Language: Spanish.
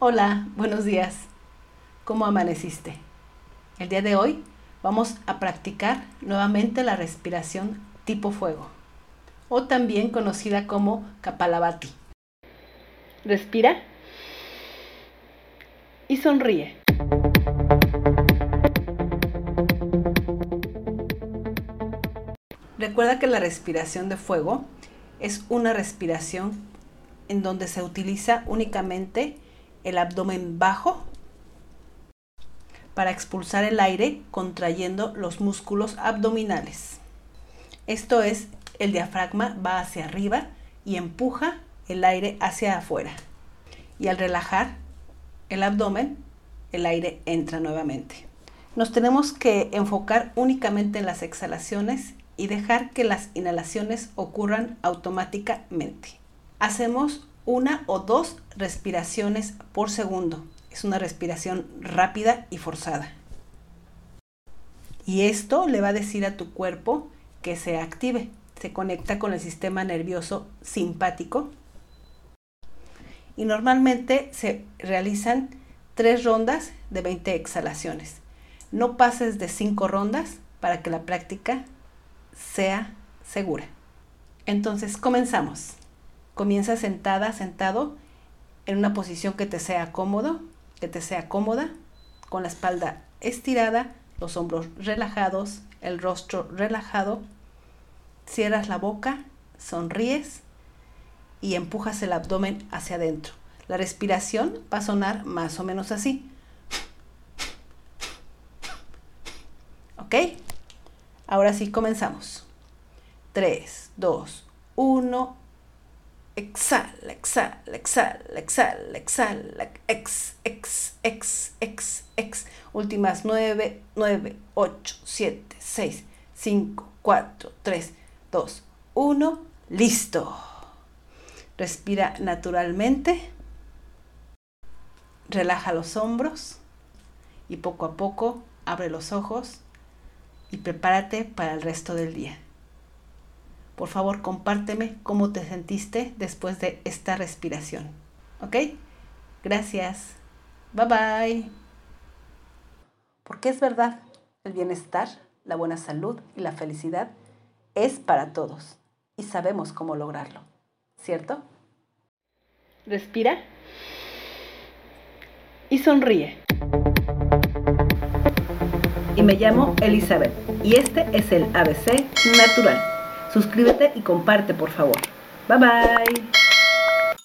Hola, buenos días. ¿Cómo amaneciste? El día de hoy vamos a practicar nuevamente la respiración tipo fuego, o también conocida como Kapalabhati. Respira y sonríe. Recuerda que la respiración de fuego es una respiración en donde se utiliza únicamente el abdomen bajo para expulsar el aire contrayendo los músculos abdominales. Esto es, el diafragma va hacia arriba y empuja el aire hacia afuera. Y al relajar el abdomen, el aire entra nuevamente. Nos tenemos que enfocar únicamente en las exhalaciones y dejar que las inhalaciones ocurran automáticamente. Hacemos una o dos respiraciones por segundo. Es una respiración rápida y forzada. Y esto le va a decir a tu cuerpo que se active. Se conecta con el sistema nervioso simpático. Y normalmente se realizan tres rondas de 20 exhalaciones. No pases de cinco rondas para que la práctica sea segura. Entonces, comenzamos. Comienza sentada, sentado, en una posición que te sea cómodo, que te sea cómoda, con la espalda estirada, los hombros relajados, el rostro relajado. Cierras la boca, sonríes y empujas el abdomen hacia adentro. La respiración va a sonar más o menos así. ¿Ok? Ahora sí, comenzamos. 3, 2, 1. Exhala, exhala, exhala, exhala, exhala, ex, ex, ex, ex, ex. Últimas 9, 9, 8, 7, 6, 5, 4, 3, 2, 1. Listo. Respira naturalmente. Relaja los hombros y poco a poco abre los ojos y prepárate para el resto del día. Por favor, compárteme cómo te sentiste después de esta respiración. ¿Ok? Gracias. Bye bye. Porque es verdad, el bienestar, la buena salud y la felicidad es para todos y sabemos cómo lograrlo. ¿Cierto? Respira y sonríe y me llamo Elizabeth y este es el ABC Natural. Suscríbete y comparte por favor. Bye bye.